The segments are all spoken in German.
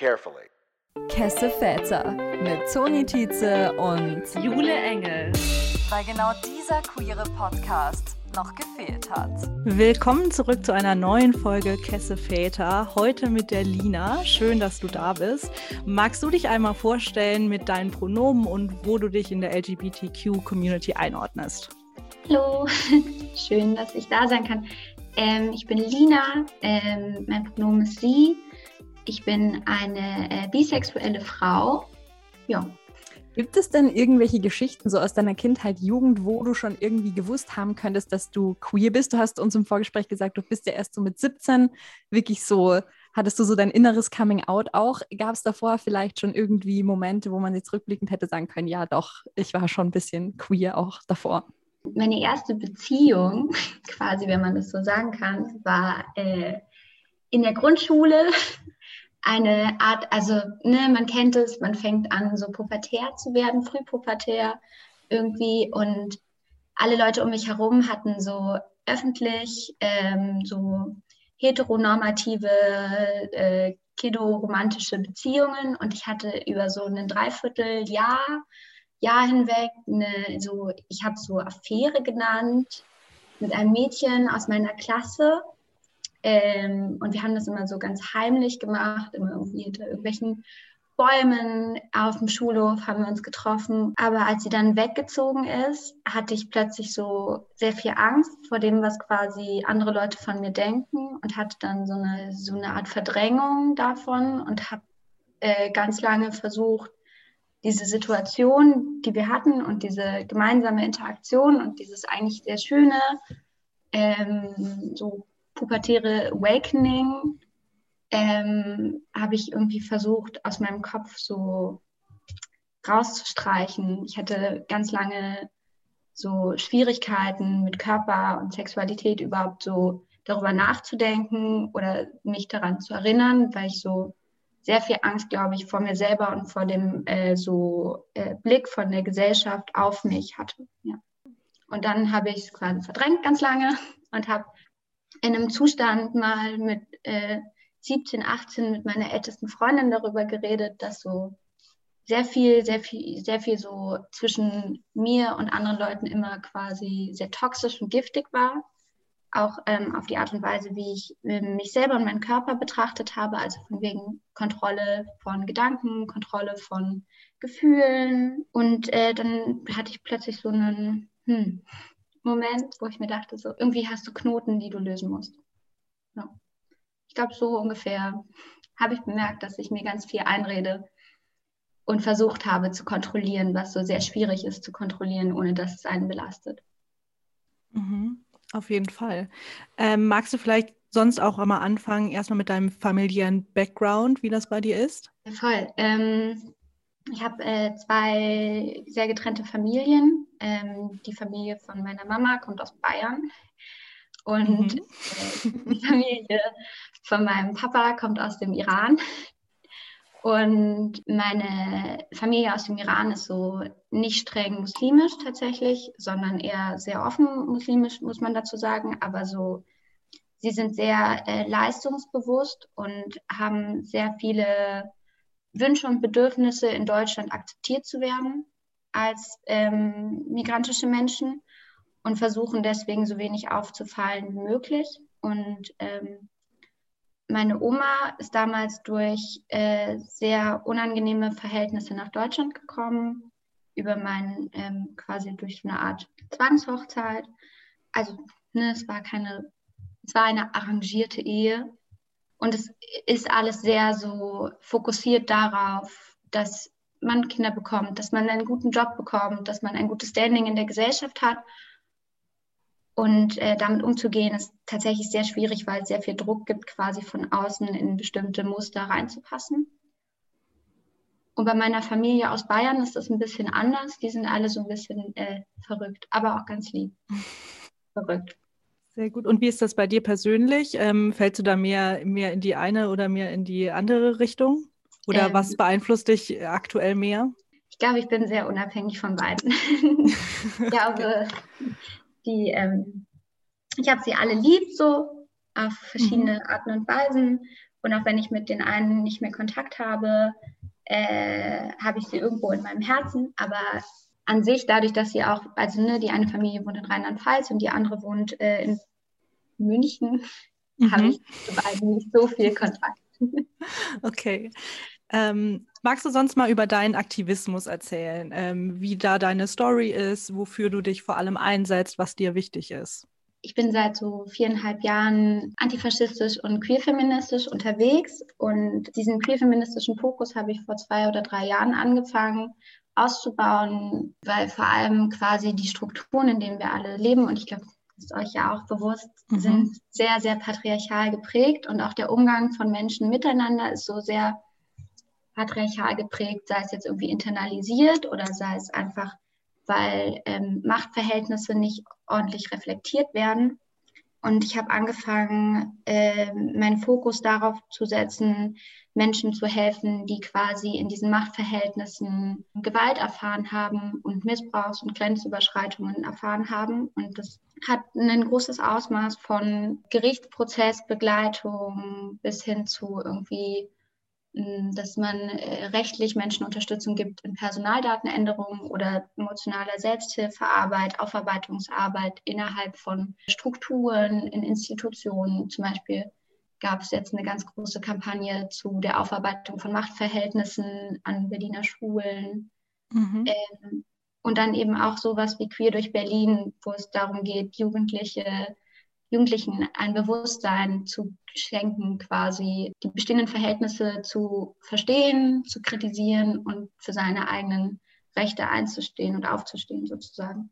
carefully. Kesse Väter mit Toni Tietze und Jule Engel. Weil genau dieser queere Podcast noch gefehlt hat. Willkommen zurück zu einer neuen Folge Kesse Väter. Heute mit der Lina. Schön, dass du da bist. Magst du dich einmal vorstellen mit deinen Pronomen und wo du dich in der LGBTQ-Community einordnest? Hallo, schön, dass ich da sein kann. Ähm, ich bin Lina, ähm, mein Pronomen ist sie. Ich bin eine äh, bisexuelle Frau. Ja. Gibt es denn irgendwelche Geschichten so aus deiner Kindheit, Jugend, wo du schon irgendwie gewusst haben könntest, dass du queer bist? Du hast uns im Vorgespräch gesagt, du bist ja erst so mit 17 wirklich so, hattest du so dein inneres Coming Out auch? Gab es davor vielleicht schon irgendwie Momente, wo man jetzt rückblickend hätte sagen können, ja doch, ich war schon ein bisschen queer auch davor? Meine erste Beziehung, quasi, wenn man das so sagen kann, war äh, in der Grundschule eine Art, also ne, man kennt es, man fängt an, so pubertär zu werden, frühpubertär irgendwie. Und alle Leute um mich herum hatten so öffentlich ähm, so heteronormative, äh, kiddo-romantische Beziehungen. Und ich hatte über so ein Dreivierteljahr Jahr hinweg eine, so, ich habe so Affäre genannt mit einem Mädchen aus meiner Klasse ähm, und wir haben das immer so ganz heimlich gemacht, immer irgendwie hinter irgendwelchen Bäumen auf dem Schulhof haben wir uns getroffen. Aber als sie dann weggezogen ist, hatte ich plötzlich so sehr viel Angst vor dem, was quasi andere Leute von mir denken und hatte dann so eine, so eine Art Verdrängung davon und habe äh, ganz lange versucht, diese Situation, die wir hatten und diese gemeinsame Interaktion und dieses eigentlich sehr schöne, ähm, so pubertäre Awakening ähm, habe ich irgendwie versucht, aus meinem Kopf so rauszustreichen. Ich hatte ganz lange so Schwierigkeiten mit Körper und Sexualität überhaupt so darüber nachzudenken oder mich daran zu erinnern, weil ich so sehr viel Angst, glaube ich, vor mir selber und vor dem äh, so äh, Blick von der Gesellschaft auf mich hatte. Ja. Und dann habe ich es quasi verdrängt ganz lange und habe in einem Zustand mal mit äh, 17, 18 mit meiner ältesten Freundin darüber geredet, dass so sehr viel, sehr viel, sehr viel so zwischen mir und anderen Leuten immer quasi sehr toxisch und giftig war. Auch ähm, auf die Art und Weise, wie ich äh, mich selber und meinen Körper betrachtet habe, also von wegen Kontrolle von Gedanken, Kontrolle von Gefühlen. Und äh, dann hatte ich plötzlich so einen, hm, Moment, wo ich mir dachte, so irgendwie hast du Knoten, die du lösen musst. Ja. Ich glaube, so ungefähr habe ich bemerkt, dass ich mir ganz viel einrede und versucht habe zu kontrollieren, was so sehr schwierig ist zu kontrollieren, ohne dass es einen belastet. Mhm, auf jeden Fall. Ähm, magst du vielleicht sonst auch einmal anfangen, erstmal mit deinem familiären Background, wie das bei dir ist? Ja, voll. Ähm, ich habe äh, zwei sehr getrennte Familien. Ähm, die Familie von meiner Mama kommt aus Bayern und mhm. äh, die Familie von meinem Papa kommt aus dem Iran. Und meine Familie aus dem Iran ist so nicht streng muslimisch tatsächlich, sondern eher sehr offen muslimisch, muss man dazu sagen. Aber so, sie sind sehr äh, leistungsbewusst und haben sehr viele Wünsche und Bedürfnisse in Deutschland akzeptiert zu werden als ähm, migrantische Menschen und versuchen deswegen so wenig aufzufallen wie möglich. Und ähm, meine Oma ist damals durch äh, sehr unangenehme Verhältnisse nach Deutschland gekommen, über meinen ähm, quasi durch eine Art Zwangshochzeit. Also ne, es war keine, es war eine arrangierte Ehe, und es ist alles sehr so fokussiert darauf, dass man Kinder bekommt, dass man einen guten Job bekommt, dass man ein gutes Standing in der Gesellschaft hat. Und äh, damit umzugehen ist tatsächlich sehr schwierig, weil es sehr viel Druck gibt, quasi von außen in bestimmte Muster reinzupassen. Und bei meiner Familie aus Bayern ist das ein bisschen anders. Die sind alle so ein bisschen äh, verrückt, aber auch ganz lieb. verrückt. Sehr gut. Und wie ist das bei dir persönlich? Ähm, fällst du da mehr, mehr in die eine oder mehr in die andere Richtung? Oder ähm, was beeinflusst dich aktuell mehr? Ich glaube, ich bin sehr unabhängig von beiden. ich glaube, die, ähm, ich habe sie alle lieb, so auf verschiedene mhm. Arten und Weisen. Und auch wenn ich mit den einen nicht mehr Kontakt habe, äh, habe ich sie irgendwo in meinem Herzen. Aber an sich, dadurch, dass sie auch, also ne, die eine Familie wohnt in Rheinland-Pfalz und die andere wohnt äh, in München, mhm. habe ich zu beiden nicht so viel Kontakt. Okay. Ähm, magst du sonst mal über deinen Aktivismus erzählen, ähm, wie da deine Story ist, wofür du dich vor allem einsetzt, was dir wichtig ist? Ich bin seit so viereinhalb Jahren antifaschistisch und queerfeministisch unterwegs und diesen queerfeministischen Fokus habe ich vor zwei oder drei Jahren angefangen auszubauen, weil vor allem quasi die Strukturen, in denen wir alle leben, und ich glaube, das ist euch ja auch bewusst, mhm. sind sehr, sehr patriarchal geprägt und auch der Umgang von Menschen miteinander ist so sehr patriarchal geprägt, sei es jetzt irgendwie internalisiert oder sei es einfach, weil ähm, Machtverhältnisse nicht ordentlich reflektiert werden. Und ich habe angefangen, äh, meinen Fokus darauf zu setzen, Menschen zu helfen, die quasi in diesen Machtverhältnissen Gewalt erfahren haben und Missbrauchs- und Grenzüberschreitungen erfahren haben. Und das hat ein großes Ausmaß von Gerichtsprozessbegleitung bis hin zu irgendwie dass man äh, rechtlich Menschen Unterstützung gibt in Personaldatenänderungen oder emotionaler Selbsthilfearbeit, Aufarbeitungsarbeit innerhalb von Strukturen, in Institutionen. Zum Beispiel gab es jetzt eine ganz große Kampagne zu der Aufarbeitung von Machtverhältnissen an Berliner Schulen. Mhm. Ähm, und dann eben auch sowas wie Queer durch Berlin, wo es darum geht, Jugendliche Jugendlichen ein Bewusstsein zu schenken, quasi die bestehenden Verhältnisse zu verstehen, zu kritisieren und für seine eigenen Rechte einzustehen und aufzustehen sozusagen.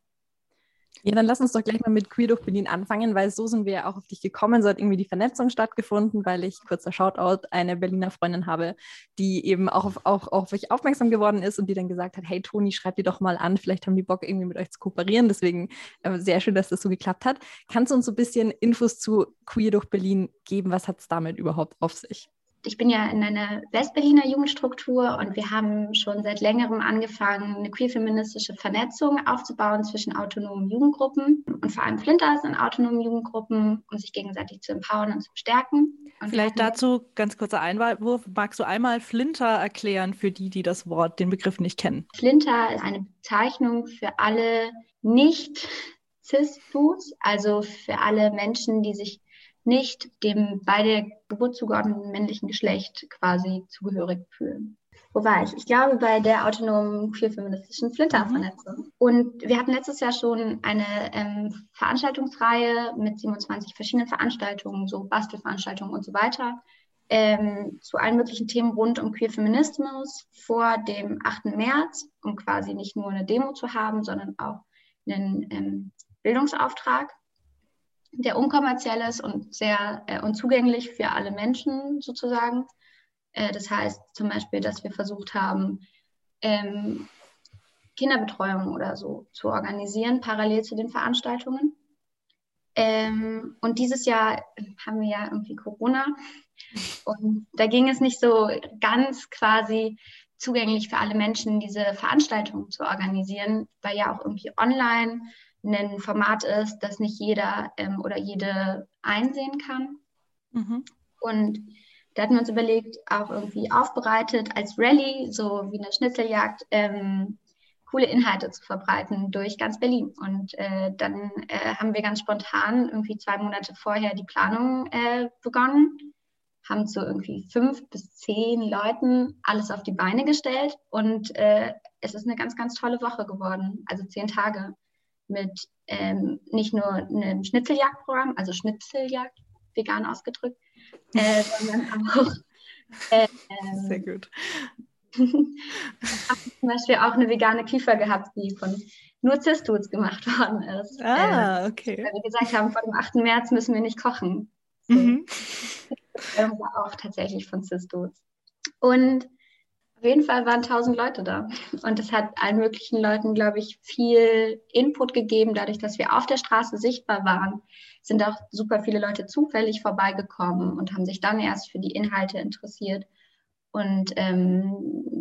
Ja, dann lass uns doch gleich mal mit Queer durch Berlin anfangen, weil so sind wir ja auch auf dich gekommen. So hat irgendwie die Vernetzung stattgefunden, weil ich, kurzer Shoutout, eine Berliner Freundin habe, die eben auch auf, auch, auf euch aufmerksam geworden ist und die dann gesagt hat, hey Toni, schreib die doch mal an, vielleicht haben die Bock irgendwie mit euch zu kooperieren. Deswegen äh, sehr schön, dass das so geklappt hat. Kannst du uns so ein bisschen Infos zu Queer durch Berlin geben? Was hat es damit überhaupt auf sich? Ich bin ja in einer Westberliner Jugendstruktur und wir haben schon seit längerem angefangen, eine queer-feministische Vernetzung aufzubauen zwischen autonomen Jugendgruppen und vor allem Flinters in autonomen Jugendgruppen, um sich gegenseitig zu empowern und zu stärken. Und Vielleicht dazu ganz kurzer Einwurf. Magst du einmal Flinter erklären für die, die das Wort, den Begriff nicht kennen? Flinter ist eine Bezeichnung für alle nicht Cis-Dudes, also für alle Menschen, die sich nicht dem bei der Geburt zugeordneten männlichen Geschlecht quasi zugehörig fühlen. Wo war ich? Ich glaube bei der autonomen queer-feministischen Flinter-Vernetzung. Mhm. Und wir hatten letztes Jahr schon eine ähm, Veranstaltungsreihe mit 27 verschiedenen Veranstaltungen, so Bastelveranstaltungen und so weiter, ähm, zu allen möglichen Themen rund um Queer-Feminismus vor dem 8. März, um quasi nicht nur eine Demo zu haben, sondern auch einen ähm, Bildungsauftrag der unkommerziell ist und sehr äh, und zugänglich für alle Menschen sozusagen. Äh, das heißt zum Beispiel, dass wir versucht haben, ähm, Kinderbetreuung oder so zu organisieren, parallel zu den Veranstaltungen. Ähm, und dieses Jahr haben wir ja irgendwie Corona. Und da ging es nicht so ganz quasi zugänglich für alle Menschen, diese Veranstaltungen zu organisieren, weil ja auch irgendwie online ein Format ist, das nicht jeder ähm, oder jede einsehen kann. Mhm. Und da hatten wir uns überlegt, auch irgendwie aufbereitet als Rallye, so wie eine Schnitzeljagd, ähm, coole Inhalte zu verbreiten durch ganz Berlin. Und äh, dann äh, haben wir ganz spontan irgendwie zwei Monate vorher die Planung äh, begonnen, haben zu irgendwie fünf bis zehn Leuten alles auf die Beine gestellt und äh, es ist eine ganz, ganz tolle Woche geworden, also zehn Tage mit ähm, nicht nur einem Schnitzeljagdprogramm, also Schnitzeljagd, vegan ausgedrückt, äh, sondern auch äh, Sehr gut. habe zum Beispiel auch eine vegane Kiefer gehabt, die von nur Cis-Dudes gemacht worden ist. Ah, äh, okay. Weil wir gesagt haben, vor dem 8. März müssen wir nicht kochen. So. Mhm. Das war auch tatsächlich von Cis-Dudes. Und auf jeden Fall waren tausend Leute da. Und es hat allen möglichen Leuten, glaube ich, viel Input gegeben. Dadurch, dass wir auf der Straße sichtbar waren, sind auch super viele Leute zufällig vorbeigekommen und haben sich dann erst für die Inhalte interessiert. Und ähm,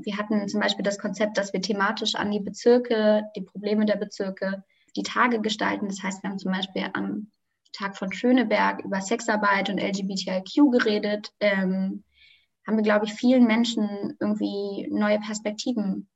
wir hatten zum Beispiel das Konzept, dass wir thematisch an die Bezirke, die Probleme der Bezirke, die Tage gestalten. Das heißt, wir haben zum Beispiel am Tag von Schöneberg über Sexarbeit und LGBTIQ geredet, ähm, haben wir, glaube ich, vielen Menschen irgendwie neue Perspektiven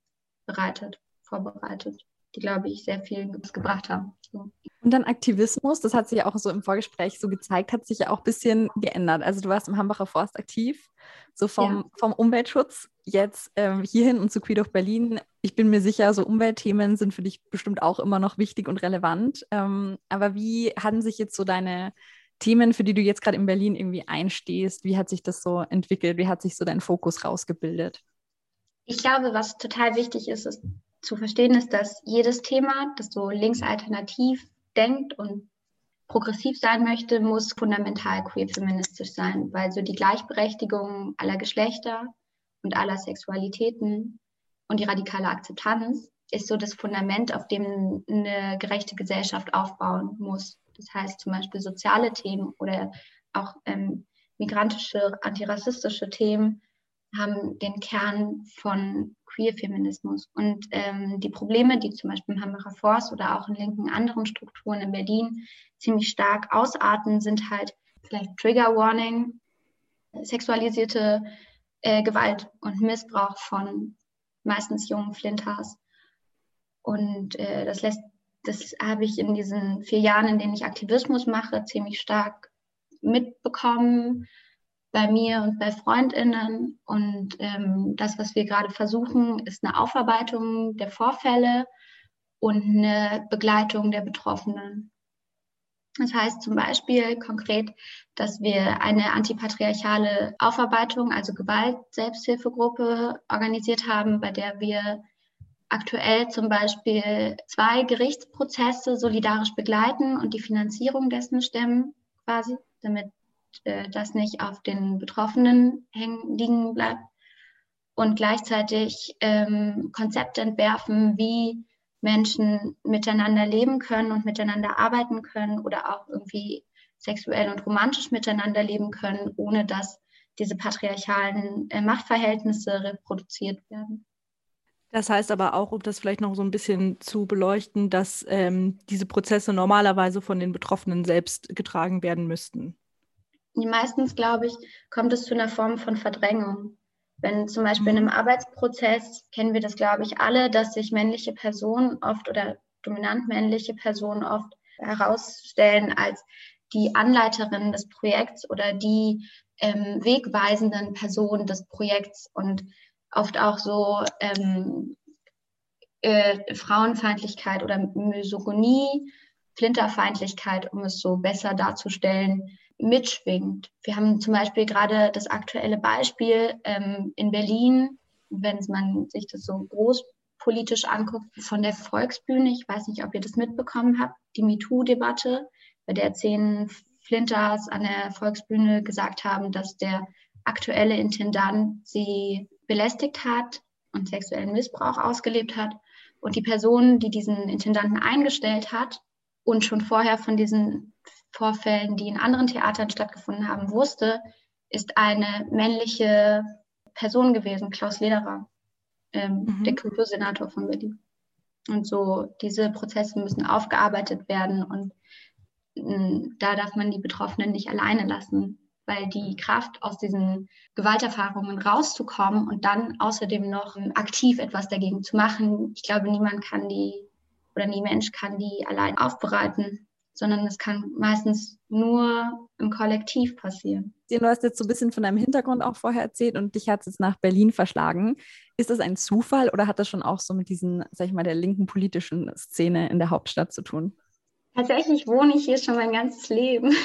bereitet, vorbereitet, die, glaube ich, sehr viel gebracht haben. So. Und dann Aktivismus, das hat sich ja auch so im Vorgespräch so gezeigt, hat sich ja auch ein bisschen geändert. Also du warst im Hambacher Forst aktiv, so vom, ja. vom Umweltschutz jetzt ähm, hierhin und zu Queer of Berlin. Ich bin mir sicher, so Umweltthemen sind für dich bestimmt auch immer noch wichtig und relevant. Ähm, aber wie hatten sich jetzt so deine Themen, für die du jetzt gerade in Berlin irgendwie einstehst, wie hat sich das so entwickelt? Wie hat sich so dein Fokus rausgebildet? Ich glaube, was total wichtig ist, ist zu verstehen, ist, dass jedes Thema, das so linksalternativ denkt und progressiv sein möchte, muss fundamental queer feministisch sein, weil so die Gleichberechtigung aller Geschlechter und aller Sexualitäten und die radikale Akzeptanz ist so das Fundament, auf dem eine gerechte Gesellschaft aufbauen muss. Das heißt zum Beispiel soziale Themen oder auch ähm, migrantische, antirassistische Themen haben den Kern von Queer-Feminismus. Und ähm, die Probleme, die zum Beispiel im Hambacher Forst oder auch in linken anderen Strukturen in Berlin ziemlich stark ausarten, sind halt vielleicht Trigger Warning, sexualisierte äh, Gewalt und Missbrauch von meistens jungen Flinters. Und äh, das lässt, das habe ich in diesen vier Jahren, in denen ich Aktivismus mache, ziemlich stark mitbekommen bei mir und bei Freundinnen. Und ähm, das, was wir gerade versuchen, ist eine Aufarbeitung der Vorfälle und eine Begleitung der Betroffenen. Das heißt zum Beispiel konkret, dass wir eine antipatriarchale Aufarbeitung, also Gewalt-Selbsthilfegruppe organisiert haben, bei der wir aktuell zum Beispiel zwei Gerichtsprozesse solidarisch begleiten und die Finanzierung dessen stemmen, quasi, damit äh, das nicht auf den Betroffenen hängen liegen bleibt. Und gleichzeitig ähm, Konzepte entwerfen, wie Menschen miteinander leben können und miteinander arbeiten können oder auch irgendwie sexuell und romantisch miteinander leben können, ohne dass diese patriarchalen äh, Machtverhältnisse reproduziert werden. Das heißt aber auch, um das vielleicht noch so ein bisschen zu beleuchten, dass ähm, diese Prozesse normalerweise von den Betroffenen selbst getragen werden müssten. Meistens, glaube ich, kommt es zu einer Form von Verdrängung. Wenn zum Beispiel in einem mhm. Arbeitsprozess kennen wir das, glaube ich, alle, dass sich männliche Personen oft oder dominant männliche Personen oft herausstellen als die Anleiterin des Projekts oder die ähm, wegweisenden Personen des Projekts und oft auch so ähm, äh, Frauenfeindlichkeit oder Misogonie, Flinterfeindlichkeit, um es so besser darzustellen, mitschwingt. Wir haben zum Beispiel gerade das aktuelle Beispiel ähm, in Berlin, wenn man sich das so großpolitisch anguckt, von der Volksbühne. Ich weiß nicht, ob ihr das mitbekommen habt, die MeToo-Debatte, bei der zehn Flinters an der Volksbühne gesagt haben, dass der aktuelle Intendant sie belästigt hat und sexuellen Missbrauch ausgelebt hat. Und die Person, die diesen Intendanten eingestellt hat und schon vorher von diesen Vorfällen, die in anderen Theatern stattgefunden haben, wusste, ist eine männliche Person gewesen, Klaus Lederer, ähm, mhm. der Kultursenator von Berlin. Und so, diese Prozesse müssen aufgearbeitet werden und mh, mm, da darf man die Betroffenen nicht alleine lassen, weil die Kraft aus diesen Gewalterfahrungen rauszukommen und dann außerdem noch aktiv etwas dagegen zu machen, ich glaube, niemand kann die oder nie Mensch kann die allein aufbereiten sondern es kann meistens nur im Kollektiv passieren. Du hast jetzt so ein bisschen von deinem Hintergrund auch vorher erzählt und dich hat es jetzt nach Berlin verschlagen. Ist das ein Zufall oder hat das schon auch so mit diesen, sag ich mal, der linken politischen Szene in der Hauptstadt zu tun? Tatsächlich wohne ich hier schon mein ganzes Leben.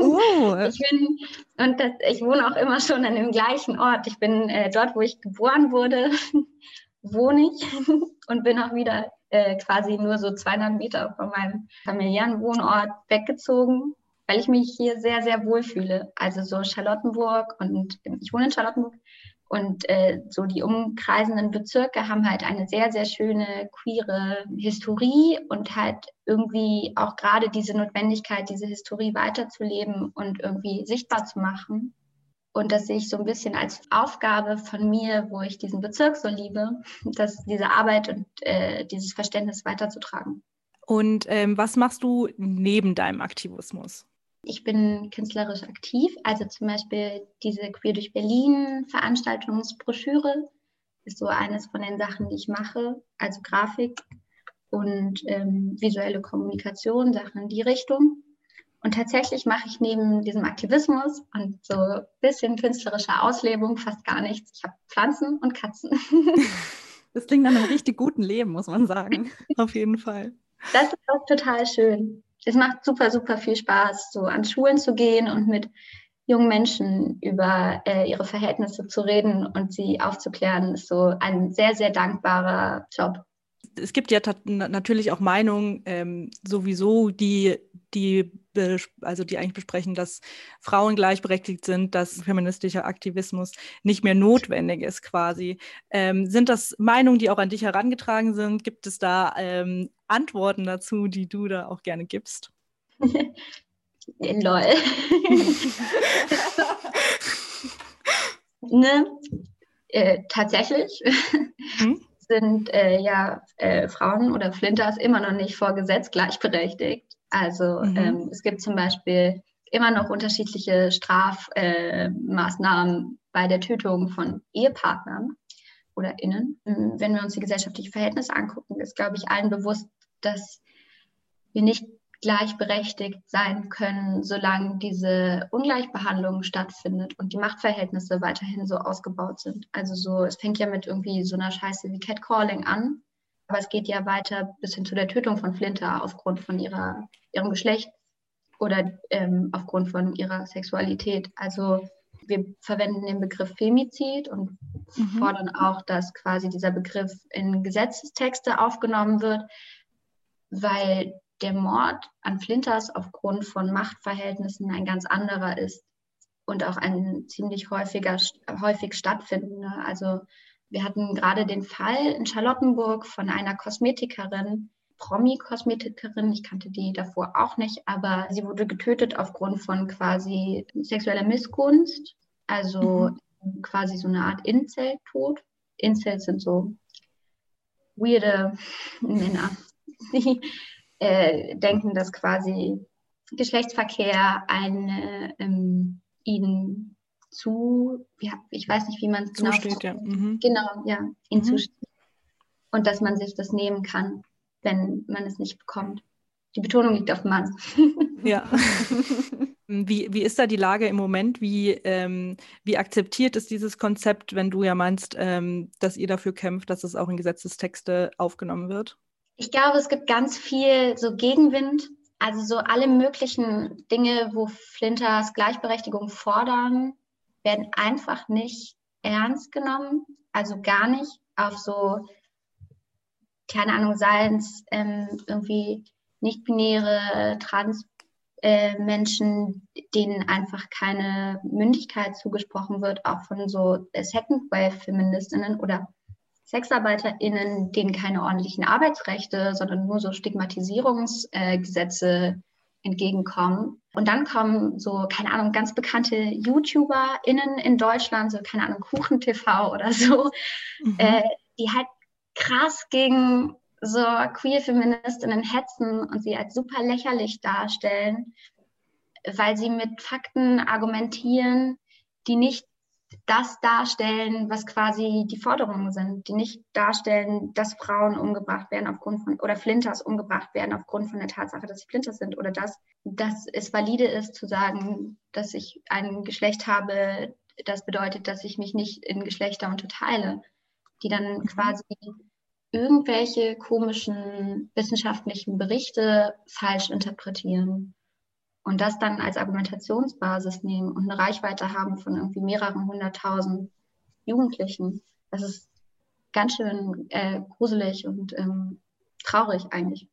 Oh. Ich bin, und das, ich wohne auch immer schon an dem gleichen Ort. Ich bin äh, dort, wo ich geboren wurde, wohne ich und bin auch wieder äh, quasi nur so 200 Meter von meinem familiären Wohnort weggezogen, weil ich mich hier sehr, sehr wohl fühle. Also so Charlottenburg und ich wohne in Charlottenburg und äh, so die umkreisenden Bezirke haben halt eine sehr, sehr schöne queere Historie und halt irgendwie auch gerade diese Notwendigkeit, diese Historie weiterzuleben und irgendwie sichtbar zu machen. Und das sehe ich so ein bisschen als Aufgabe von mir, wo ich diesen Bezirk so liebe, dass diese Arbeit und äh, dieses Verständnis weiterzutragen. Und ähm, was machst du neben deinem Aktivismus? Ich bin künstlerisch aktiv, also zum Beispiel diese Queer durch Berlin Veranstaltungsbroschüre ist so eines von den Sachen, die ich mache, also Grafik und ähm, visuelle Kommunikation, Sachen in die Richtung. Und tatsächlich mache ich neben diesem Aktivismus und so ein bisschen künstlerischer Auslebung fast gar nichts. Ich habe Pflanzen und Katzen. Das klingt nach einem richtig guten Leben, muss man sagen. Auf jeden Fall. Das ist auch total schön. Es macht super, super viel Spaß, so an Schulen zu gehen und mit jungen Menschen über äh, ihre Verhältnisse zu reden und sie aufzuklären, ist so ein sehr, sehr dankbarer Job. Es gibt ja natürlich auch Meinungen ähm, sowieso, die, die, also die eigentlich besprechen, dass Frauen gleichberechtigt sind, dass feministischer Aktivismus nicht mehr notwendig ist quasi. Ähm, sind das Meinungen, die auch an dich herangetragen sind? Gibt es da ähm, Antworten dazu, die du da auch gerne gibst? Lol. ne? Äh, tatsächlich. Hm? sind äh, ja äh, Frauen oder Flinters immer noch nicht vor Gesetz gleichberechtigt. Also mhm. ähm, es gibt zum Beispiel immer noch unterschiedliche Strafmaßnahmen äh, bei der Tötung von Ehepartnern oder Innen. Wenn wir uns die gesellschaftlichen Verhältnisse angucken, ist, glaube ich, allen bewusst, dass wir nicht gleichberechtigt sein können, solange diese Ungleichbehandlung stattfindet und die Machtverhältnisse weiterhin so ausgebaut sind. Also so, es fängt ja mit irgendwie so einer Scheiße wie Catcalling an, aber es geht ja weiter bis hin zu der Tötung von Flinter aufgrund von ihrer, ihrem Geschlecht oder ähm, aufgrund von ihrer Sexualität. Also wir verwenden den Begriff Femizid und mhm. fordern auch, dass quasi dieser Begriff in Gesetzestexte aufgenommen wird, weil der Mord an Flinters aufgrund von Machtverhältnissen ein ganz anderer ist und auch ein ziemlich häufiger, häufig stattfindender. Also wir hatten gerade den Fall in Charlottenburg von einer Kosmetikerin, Promi-Kosmetikerin, ich kannte die davor auch nicht, aber sie wurde getötet aufgrund von quasi sexueller Missgunst, also mhm. quasi so eine Art Incel-Tod. Incels sind so weirde Männer, die äh, denken, dass quasi Geschlechtsverkehr eine ähm, ihnen zu, ja, ich weiß nicht, wie man es genau zusteht, ja. Mhm. Genau, ja, ihnen mhm. zusteht. Und dass man sich das nehmen kann, wenn man es nicht bekommt. Die Betonung liegt auf Mann. Ja. Wie, wie ist da die Lage im Moment? Wie, ähm, wie akzeptiert ist dieses Konzept, wenn du ja meinst, ähm, dass ihr dafür kämpft, dass es auch in Gesetzestexte aufgenommen wird? Ich glaube, es gibt ganz viel so Gegenwind, also so alle möglichen Dinge, wo Flinters Gleichberechtigung fordern, werden einfach nicht ernst genommen, also gar nicht auf so, keine Ahnung, seien es ähm, irgendwie nicht-binäre Trans-Menschen, äh, denen einfach keine Mündigkeit zugesprochen wird, auch von so Second-Wave-Feministinnen oder SexarbeiterInnen, denen keine ordentlichen Arbeitsrechte, sondern nur so Stigmatisierungsgesetze äh, entgegenkommen. Und dann kommen so, keine Ahnung, ganz bekannte YouTuberInnen in Deutschland, so, keine Ahnung, KuchenTV oder so, mhm. äh, die halt krass gegen so queer Feministinnen hetzen und sie als super lächerlich darstellen, weil sie mit Fakten argumentieren, die nicht das darstellen, was quasi die Forderungen sind, die nicht darstellen, dass Frauen umgebracht werden aufgrund von oder Flinters umgebracht werden aufgrund von der Tatsache, dass sie Flinters sind oder dass, dass es valide ist zu sagen, dass ich ein Geschlecht habe, das bedeutet, dass ich mich nicht in Geschlechter unterteile, die dann mhm. quasi irgendwelche komischen wissenschaftlichen Berichte falsch interpretieren und das dann als Argumentationsbasis nehmen und eine Reichweite haben von irgendwie mehreren hunderttausend Jugendlichen. Das ist ganz schön äh, gruselig und ähm, traurig eigentlich.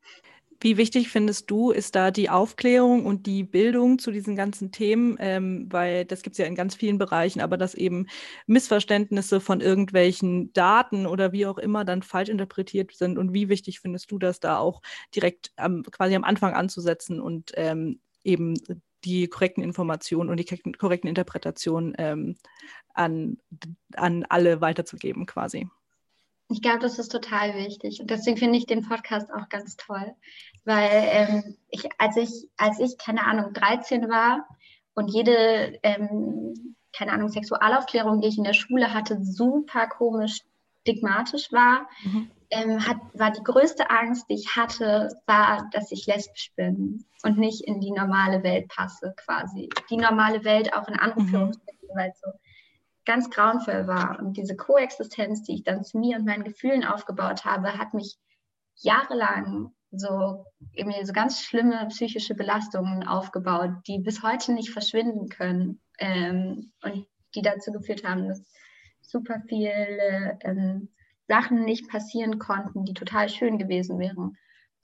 Wie wichtig findest du, ist da die Aufklärung und die Bildung zu diesen ganzen Themen? Ähm, weil das gibt es ja in ganz vielen Bereichen, aber dass eben Missverständnisse von irgendwelchen Daten oder wie auch immer dann falsch interpretiert sind. Und wie wichtig findest du das da auch direkt am, quasi am Anfang anzusetzen und ähm, eben die korrekten Informationen und die korrekten Interpretationen ähm, an, an alle weiterzugeben quasi. Ich glaube, das ist total wichtig. Und deswegen finde ich den Podcast auch ganz toll. Weil ähm, ich, als ich, als ich, keine Ahnung, 13 war und jede, ähm, keine Ahnung, Sexualaufklärung, die ich in der Schule hatte, super komisch stigmatisch war, mhm. Ähm, hat, war die größte Angst, die ich hatte, war, dass ich lesbisch bin und nicht in die normale Welt passe, quasi. Die normale Welt auch in Anführungsstrichen, mhm. weil es so ganz grauenvoll war. Und diese Koexistenz, die ich dann zu mir und meinen Gefühlen aufgebaut habe, hat mich jahrelang so irgendwie so ganz schlimme psychische Belastungen aufgebaut, die bis heute nicht verschwinden können ähm, und die dazu geführt haben, dass super viele ähm, Sachen nicht passieren konnten, die total schön gewesen wären.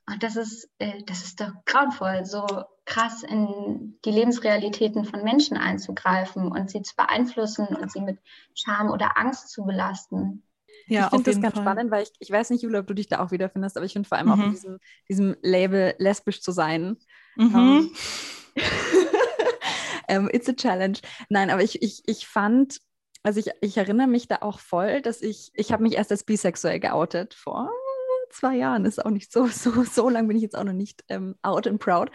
Und das ist, äh, das ist doch grauenvoll, so krass in die Lebensrealitäten von Menschen einzugreifen und sie zu beeinflussen und sie mit Scham oder Angst zu belasten. Ja, ich finde das ganz Fall. spannend, weil ich, ich weiß nicht, Jule, ob du dich da auch wiederfindest, aber ich finde vor allem mhm. auch in diesem, diesem Label lesbisch zu sein. Mhm. Um, ähm, um, it's a challenge. Nein, aber ich, ich, ich fand, also ich, ich erinnere mich da auch voll, dass ich, ich habe mich erst als bisexuell geoutet vor zwei Jahren, ist auch nicht so, so, so lang bin ich jetzt auch noch nicht ähm, out and proud.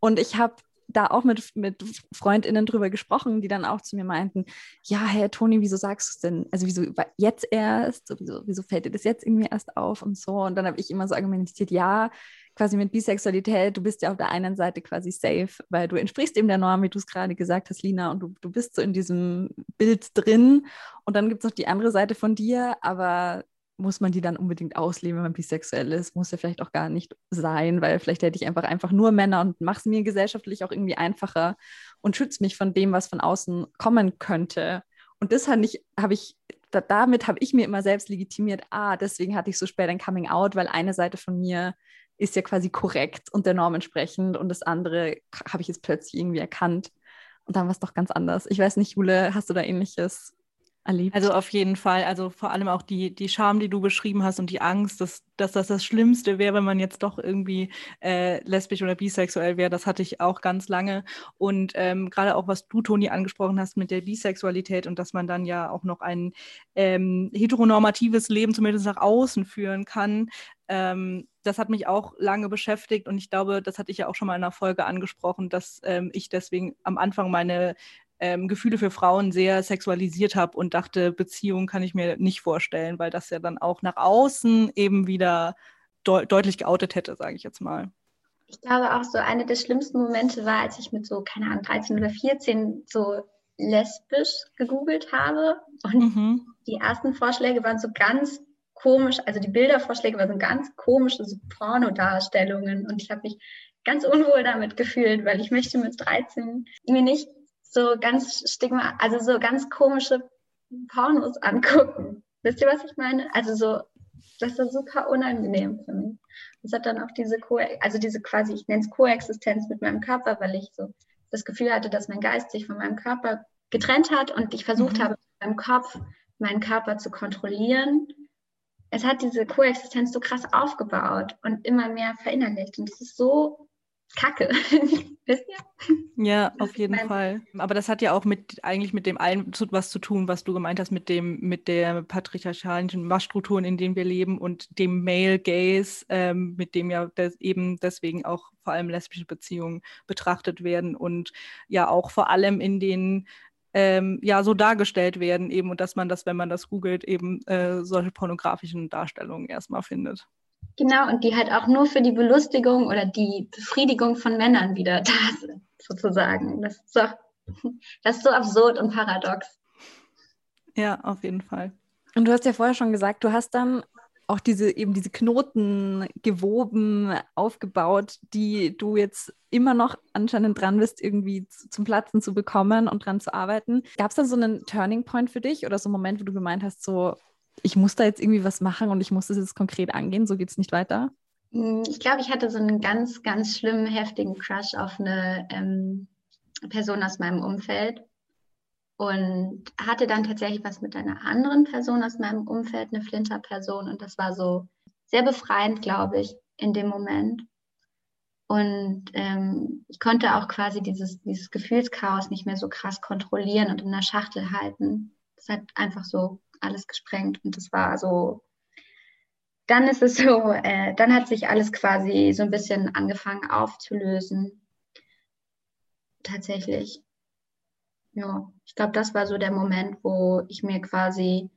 Und ich habe da auch mit, mit FreundInnen drüber gesprochen, die dann auch zu mir meinten, ja, Herr Toni, wieso sagst du es denn? Also wieso jetzt erst? So, wieso, wieso fällt dir das jetzt irgendwie erst auf und so? Und dann habe ich immer so argumentiert, ja, quasi mit Bisexualität, du bist ja auf der einen Seite quasi safe, weil du entsprichst eben der Norm, wie du es gerade gesagt hast, Lina, und du, du bist so in diesem Bild drin. Und dann gibt es noch die andere Seite von dir, aber muss man die dann unbedingt ausleben, wenn man bisexuell ist? Muss ja vielleicht auch gar nicht sein, weil vielleicht hätte ich einfach einfach nur Männer und mache es mir gesellschaftlich auch irgendwie einfacher und schütze mich von dem, was von außen kommen könnte. Und das habe ich, habe ich da, damit habe ich mir immer selbst legitimiert, ah, deswegen hatte ich so spät ein Coming Out, weil eine Seite von mir ist ja quasi korrekt und der Norm entsprechend und das andere habe ich jetzt plötzlich irgendwie erkannt. Und dann war es doch ganz anders. Ich weiß nicht, Jule, hast du da ähnliches erlebt? Also auf jeden Fall. Also vor allem auch die, die Scham, die du beschrieben hast und die Angst, dass, dass das das Schlimmste wäre, wenn man jetzt doch irgendwie äh, lesbisch oder bisexuell wäre. Das hatte ich auch ganz lange. Und ähm, gerade auch, was du, Toni, angesprochen hast mit der Bisexualität und dass man dann ja auch noch ein ähm, heteronormatives Leben zumindest nach außen führen kann. Ähm, das hat mich auch lange beschäftigt und ich glaube, das hatte ich ja auch schon mal in einer Folge angesprochen, dass ähm, ich deswegen am Anfang meine ähm, Gefühle für Frauen sehr sexualisiert habe und dachte, Beziehung kann ich mir nicht vorstellen, weil das ja dann auch nach außen eben wieder de deutlich geoutet hätte, sage ich jetzt mal. Ich glaube auch so, eine der schlimmsten Momente war, als ich mit so, keine Ahnung, 13 oder 14 so lesbisch gegoogelt habe und mhm. die ersten Vorschläge waren so ganz komisch, also die Bildervorschläge waren so ganz komische so Pornodarstellungen und ich habe mich ganz unwohl damit gefühlt, weil ich möchte mit 13 mir nicht so ganz stigma, also so ganz komische Pornos angucken. Wisst ihr, was ich meine? Also so, das ist super unangenehm für mich. Das hat dann auch diese Co also diese quasi, ich nenne es Koexistenz mit meinem Körper, weil ich so das Gefühl hatte, dass mein Geist sich von meinem Körper getrennt hat und ich versucht mhm. habe, mit meinem Kopf meinen Körper zu kontrollieren. Es hat diese Koexistenz so krass aufgebaut und immer mehr verinnerlicht. Und es ist so kacke. Wisst ihr? Ja, auf jeden Fall. Aber das hat ja auch mit eigentlich mit dem allen was zu tun, was du gemeint hast, mit dem, mit der patriarchalischen Machtstrukturen, in denen wir leben und dem Male Gaze, ähm, mit dem ja des, eben deswegen auch vor allem lesbische Beziehungen betrachtet werden und ja auch vor allem in den ähm, ja so dargestellt werden eben und dass man das, wenn man das googelt, eben äh, solche pornografischen Darstellungen erstmal findet. Genau, und die halt auch nur für die Belustigung oder die Befriedigung von Männern wieder da sind, sozusagen. Das ist so, das ist so absurd und paradox. Ja, auf jeden Fall. Und du hast ja vorher schon gesagt, du hast dann auch diese eben diese Knoten gewoben, aufgebaut, die du jetzt immer noch anscheinend dran bist, irgendwie zum Platzen zu bekommen und dran zu arbeiten. Gab es dann so einen Turning Point für dich oder so einen Moment, wo du gemeint hast, so ich muss da jetzt irgendwie was machen und ich muss das jetzt konkret angehen, so geht es nicht weiter? Hm, ich glaube, ich hatte so einen ganz, ganz schlimmen, heftigen Crush auf eine ähm, Person aus meinem Umfeld und hatte dann tatsächlich was mit einer anderen Person aus meinem Umfeld, eine Flinter-Person und das war so sehr befreiend, glaube ich, in dem Moment. Und ähm, ich konnte auch quasi dieses, dieses Gefühlschaos nicht mehr so krass kontrollieren und in der Schachtel halten. Das hat einfach so alles gesprengt und das war so dann ist es so, äh, dann hat sich alles quasi so ein bisschen angefangen aufzulösen. Tatsächlich. Ja, ich glaube, das war so der Moment, wo ich mir quasi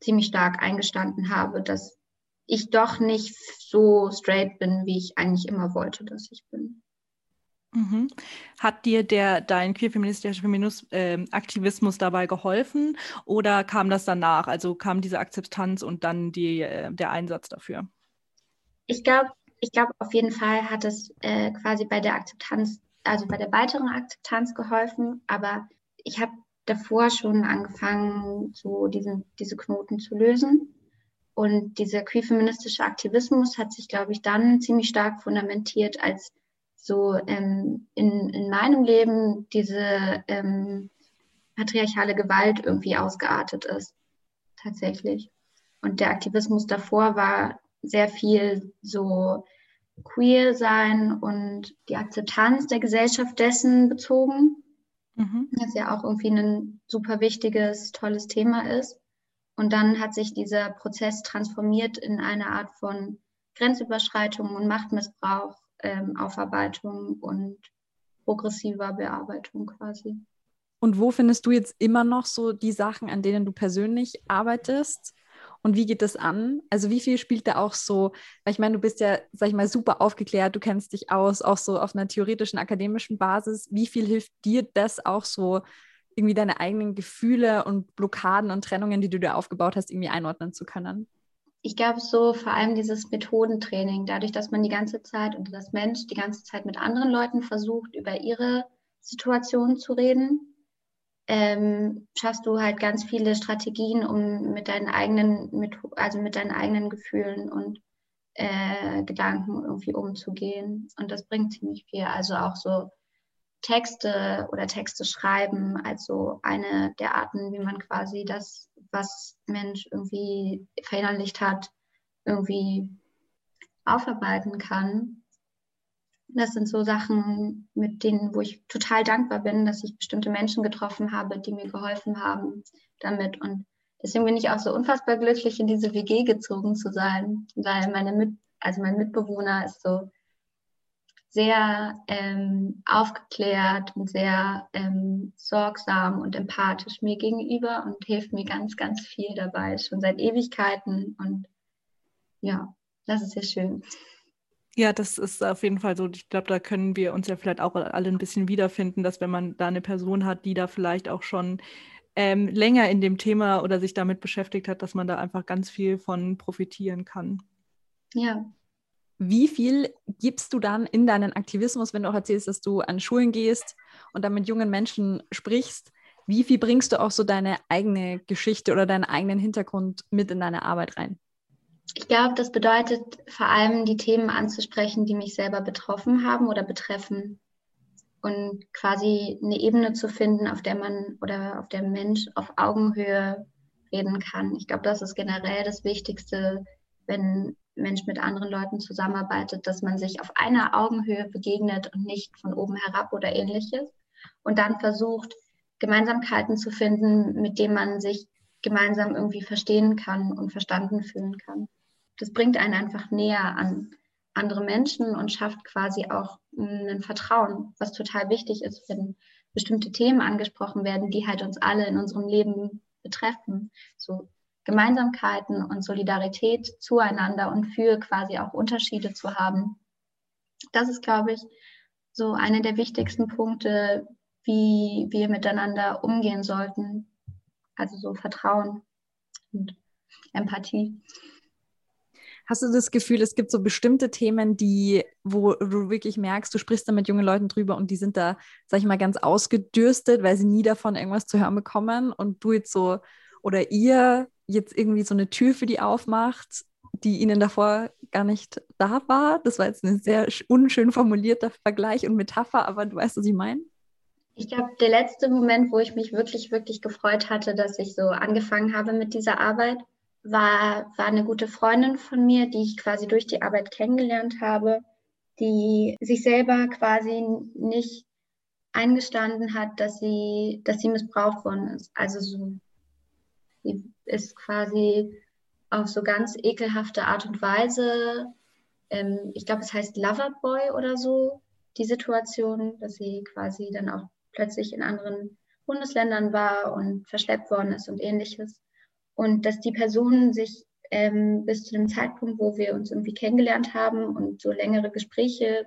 ziemlich stark eingestanden habe, dass ich doch nicht so straight bin, wie ich eigentlich immer wollte, dass ich bin. Mhm. Hat dir der dein queerfeministischer Feminismus, äh, Aktivismus dabei geholfen oder kam das danach? Also kam diese Akzeptanz und dann die, äh, der Einsatz dafür? Ich glaube, ich glaube auf jeden Fall hat es äh, quasi bei der Akzeptanz, also bei der weiteren Akzeptanz geholfen, aber ich habe davor schon angefangen, so diesen, diese Knoten zu lösen. Und dieser queerfeministische Aktivismus hat sich, glaube ich, dann ziemlich stark fundamentiert, als so ähm, in, in meinem Leben diese ähm, patriarchale Gewalt irgendwie ausgeartet ist, tatsächlich. Und der Aktivismus davor war sehr viel so queer sein und die Akzeptanz der Gesellschaft dessen bezogen, mhm. das ja auch irgendwie ein super wichtiges, tolles Thema ist. Und dann hat sich dieser Prozess transformiert in eine Art von Grenzüberschreitung und Machtmissbrauch ähm, Aufarbeitung und progressiver Bearbeitung quasi. Und wo findest du jetzt immer noch so die Sachen, an denen du persönlich arbeitest? Und wie geht das an? Also wie viel spielt da auch so, weil ich meine, du bist ja, sag ich mal, super aufgeklärt, du kennst dich aus, auch so auf einer theoretischen, akademischen Basis. Wie viel hilft dir das auch so, irgendwie deine eigenen Gefühle und Blockaden und Trennungen, die du dir aufgebaut hast, irgendwie einordnen zu können? ich glaube so vor allem dieses Methodentraining, dadurch, dass man die ganze Zeit oder das Mensch die ganze Zeit mit anderen Leuten versucht, über ihre Situation zu reden, ähm, schaffst du halt ganz viele Strategien, um mit deinen eigenen, also mit deinen eigenen Gefühlen und äh, Gedanken irgendwie umzugehen. Und das bringt ziemlich viel. Also auch so Texte oder Texte schreiben, also eine der Arten, wie man quasi das, was Mensch irgendwie verinnerlicht hat, irgendwie aufarbeiten kann. Das sind so Sachen, mit denen, wo ich total dankbar bin, dass ich bestimmte Menschen getroffen habe, die mir geholfen haben damit. Und deswegen bin ich auch so unfassbar glücklich, in diese WG gezogen zu sein, weil meine Mit also mein Mitbewohner ist so sehr ähm, aufgeklärt und sehr ähm, sorgsam und empathisch mir gegenüber und hilft mir ganz, ganz viel dabei, schon seit Ewigkeiten. Und ja, das ist sehr schön. Ja, das ist auf jeden Fall so. Ich glaube, da können wir uns ja vielleicht auch alle ein bisschen wiederfinden, dass wenn man da eine Person hat, die da vielleicht auch schon ähm, länger in dem Thema oder sich damit beschäftigt hat, dass man da einfach ganz viel von profitieren kann. Ja, wie viel gibst du dann in deinen Aktivismus, wenn du auch erzählst, dass du an Schulen gehst und dann mit jungen Menschen sprichst? Wie viel bringst du auch so deine eigene Geschichte oder deinen eigenen Hintergrund mit in deine Arbeit rein? Ich glaube, das bedeutet vor allem die Themen anzusprechen, die mich selber betroffen haben oder betreffen. Und quasi eine Ebene zu finden, auf der man oder auf der Mensch auf Augenhöhe reden kann. Ich glaube, das ist generell das Wichtigste, wenn Mensch mit anderen Leuten zusammenarbeitet, dass man sich auf einer Augenhöhe begegnet und nicht von oben herab oder ähnliches. Und dann versucht, Gemeinsamkeiten zu finden, mit denen man sich gemeinsam irgendwie verstehen kann und verstanden fühlen kann. Das bringt einen einfach näher an andere Menschen und schafft quasi auch ein Vertrauen, was total wichtig ist, wenn bestimmte Themen angesprochen werden, die halt uns alle in unserem Leben betreffen. So Gemeinsamkeiten und Solidarität zueinander und für quasi auch Unterschiede zu haben. Das ist, glaube ich, so einer der wichtigsten Punkte, wie wir miteinander umgehen sollten. Also so Vertrauen und Empathie. Hast du das Gefühl, es gibt so bestimmte Themen, die, wo du wirklich merkst, du sprichst da mit jungen Leuten drüber und die sind da, sag ich mal, ganz ausgedürstet, weil sie nie davon irgendwas zu hören bekommen und du jetzt so oder ihr jetzt irgendwie so eine Tür für die aufmacht, die ihnen davor gar nicht da war. Das war jetzt ein sehr unschön formulierter Vergleich und Metapher, aber du weißt, was ich meine. Ich glaube, der letzte Moment, wo ich mich wirklich, wirklich gefreut hatte, dass ich so angefangen habe mit dieser Arbeit, war, war eine gute Freundin von mir, die ich quasi durch die Arbeit kennengelernt habe, die sich selber quasi nicht eingestanden hat, dass sie, dass sie missbraucht worden ist. Also so Sie ist quasi auf so ganz ekelhafte Art und Weise, ähm, ich glaube, es heißt Loverboy oder so, die Situation, dass sie quasi dann auch plötzlich in anderen Bundesländern war und verschleppt worden ist und ähnliches. Und dass die Person sich ähm, bis zu dem Zeitpunkt, wo wir uns irgendwie kennengelernt haben und so längere Gespräche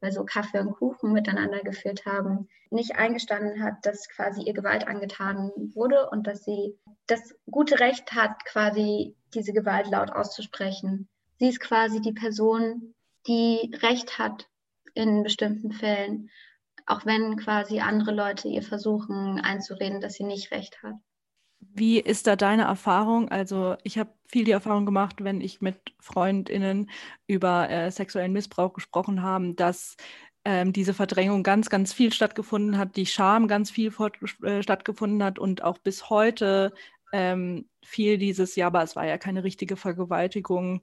bei so Kaffee und Kuchen miteinander geführt haben, nicht eingestanden hat, dass quasi ihr Gewalt angetan wurde und dass sie das gute Recht hat, quasi diese Gewalt laut auszusprechen. Sie ist quasi die Person, die Recht hat in bestimmten Fällen, auch wenn quasi andere Leute ihr versuchen einzureden, dass sie nicht Recht hat. Wie ist da deine Erfahrung? Also ich habe viel die Erfahrung gemacht, wenn ich mit Freundinnen über äh, sexuellen Missbrauch gesprochen habe, dass ähm, diese Verdrängung ganz, ganz viel stattgefunden hat, die Scham ganz viel fort, äh, stattgefunden hat und auch bis heute ähm, viel dieses, ja, aber es war ja keine richtige Vergewaltigung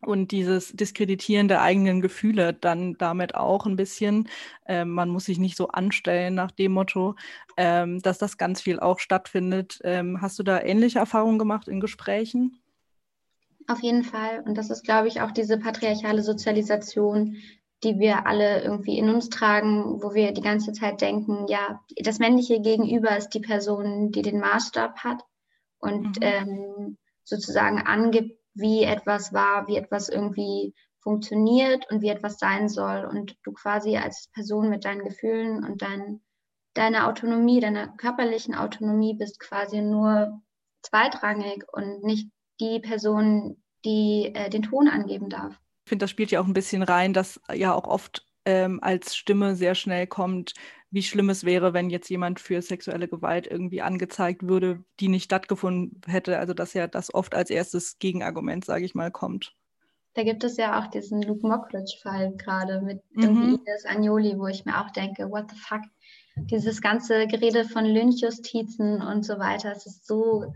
und dieses Diskreditieren der eigenen Gefühle dann damit auch ein bisschen, äh, man muss sich nicht so anstellen nach dem Motto, ähm, dass das ganz viel auch stattfindet. Ähm, hast du da ähnliche Erfahrungen gemacht in Gesprächen? Auf jeden Fall. Und das ist, glaube ich, auch diese patriarchale Sozialisation, die wir alle irgendwie in uns tragen, wo wir die ganze Zeit denken, ja, das männliche Gegenüber ist die Person, die den Maßstab hat und mhm. ähm, sozusagen angibt, wie etwas war, wie etwas irgendwie funktioniert und wie etwas sein soll. Und du quasi als Person mit deinen Gefühlen und dein, deiner Autonomie, deiner körperlichen Autonomie bist quasi nur zweitrangig und nicht die Person, die äh, den Ton angeben darf. Ich finde, das spielt ja auch ein bisschen rein, dass ja auch oft ähm, als Stimme sehr schnell kommt, wie schlimm es wäre, wenn jetzt jemand für sexuelle Gewalt irgendwie angezeigt würde, die nicht stattgefunden hätte. Also dass ja das oft als erstes Gegenargument, sage ich mal, kommt. Da gibt es ja auch diesen Luke Mockridge-Fall gerade mit mhm. Ines Agnoli, wo ich mir auch denke, what the fuck? Dieses ganze Gerede von Lynchjustizen und so weiter, es ist so,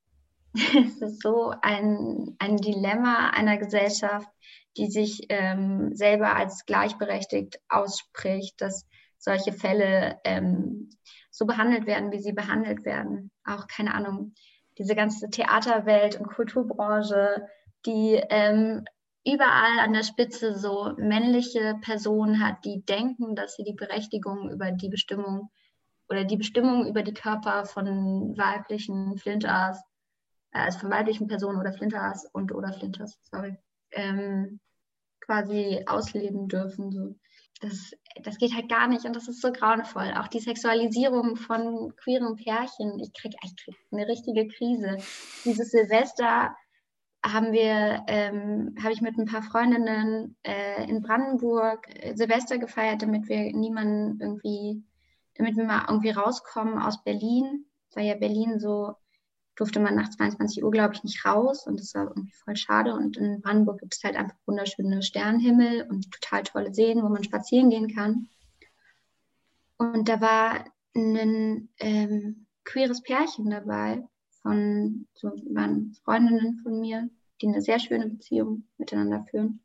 es ist so ein, ein Dilemma einer Gesellschaft, die sich ähm, selber als gleichberechtigt ausspricht, dass solche Fälle ähm, so behandelt werden, wie sie behandelt werden. Auch keine Ahnung, diese ganze Theaterwelt und Kulturbranche, die ähm, überall an der Spitze so männliche Personen hat, die denken, dass sie die Berechtigung über die Bestimmung oder die Bestimmung über die Körper von weiblichen Flinters, äh, also von weiblichen Personen oder Flinters und oder Flinters, sorry, ähm, quasi ausleben dürfen. So. Das, das geht halt gar nicht und das ist so grauenvoll. Auch die Sexualisierung von queeren Pärchen, ich kriege ich krieg eine richtige Krise. Dieses Silvester haben wir, ähm, habe ich mit ein paar Freundinnen äh, in Brandenburg äh, Silvester gefeiert, damit wir niemanden irgendwie, damit wir mal irgendwie rauskommen aus Berlin, weil ja Berlin so durfte man nach 22 Uhr, glaube ich, nicht raus und das war irgendwie voll schade. Und in Brandenburg gibt es halt einfach wunderschöne Sternenhimmel und total tolle Seen, wo man spazieren gehen kann. Und da war ein ähm, queeres Pärchen dabei, von so waren Freundinnen von mir, die eine sehr schöne Beziehung miteinander führen.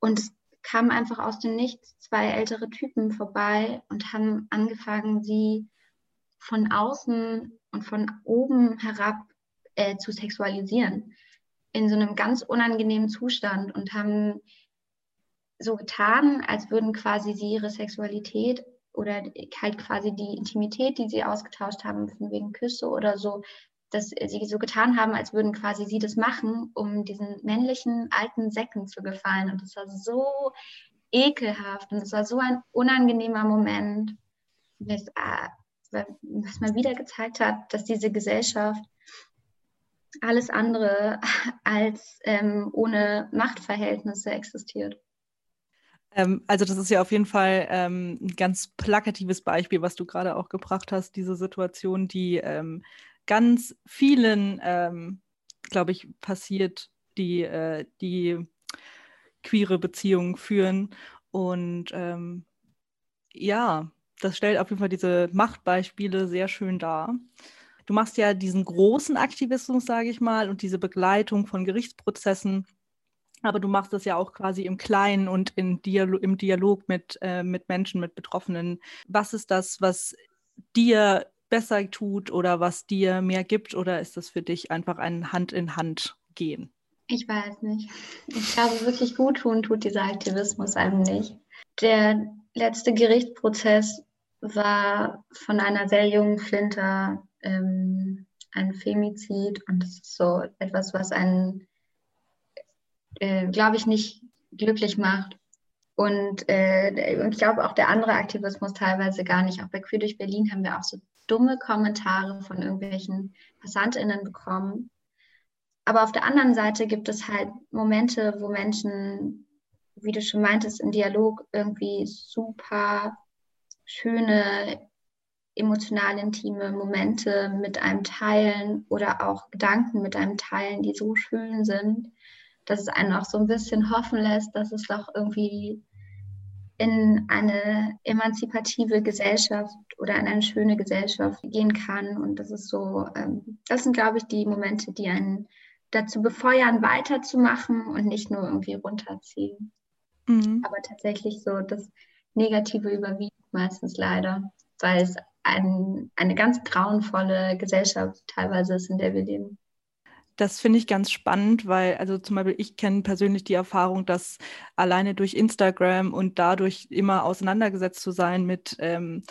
Und es kamen einfach aus dem Nichts zwei ältere Typen vorbei und haben angefangen, sie von außen und von oben herab äh, zu sexualisieren in so einem ganz unangenehmen Zustand und haben so getan, als würden quasi sie ihre Sexualität oder halt quasi die Intimität, die sie ausgetauscht haben, von wegen Küsse oder so, dass sie so getan haben, als würden quasi sie das machen, um diesen männlichen alten Säcken zu gefallen. Und das war so ekelhaft und es war so ein unangenehmer Moment. Das, äh, was mal wieder gezeigt hat, dass diese Gesellschaft alles andere als ähm, ohne Machtverhältnisse existiert. Ähm, also das ist ja auf jeden Fall ähm, ein ganz plakatives Beispiel, was du gerade auch gebracht hast, diese Situation, die ähm, ganz vielen, ähm, glaube ich, passiert, die, äh, die queere Beziehungen führen. Und ja, das stellt auf jeden Fall diese Machtbeispiele sehr schön dar. Du machst ja diesen großen Aktivismus, sage ich mal, und diese Begleitung von Gerichtsprozessen, aber du machst das ja auch quasi im Kleinen und in Dialo im Dialog mit, äh, mit Menschen, mit Betroffenen. Was ist das, was dir besser tut oder was dir mehr gibt oder ist das für dich einfach ein Hand in Hand gehen? Ich weiß nicht. Ich glaube, wirklich gut tun tut dieser Aktivismus einem nicht. Der letzte Gerichtsprozess war von einer sehr jungen Flinter ähm, ein Femizid und das ist so etwas, was einen, äh, glaube ich, nicht glücklich macht. Und äh, ich glaube auch der andere Aktivismus teilweise gar nicht. Auch bei Queer durch Berlin haben wir auch so dumme Kommentare von irgendwelchen PassantInnen bekommen. Aber auf der anderen Seite gibt es halt Momente, wo Menschen, wie du schon meintest, im Dialog irgendwie super schöne, emotional intime Momente mit einem teilen oder auch Gedanken mit einem teilen, die so schön sind, dass es einen auch so ein bisschen hoffen lässt, dass es doch irgendwie in eine emanzipative Gesellschaft oder in eine schöne Gesellschaft gehen kann. Und das ist so, ähm, das sind, glaube ich, die Momente, die einen dazu befeuern, weiterzumachen und nicht nur irgendwie runterziehen. Mhm. Aber tatsächlich so das Negative überwiegt meistens leider, weil es ein, eine ganz grauenvolle Gesellschaft teilweise ist, in der wir leben. Das finde ich ganz spannend, weil, also zum Beispiel, ich kenne persönlich die Erfahrung, dass alleine durch Instagram und dadurch immer auseinandergesetzt zu sein mit ähm,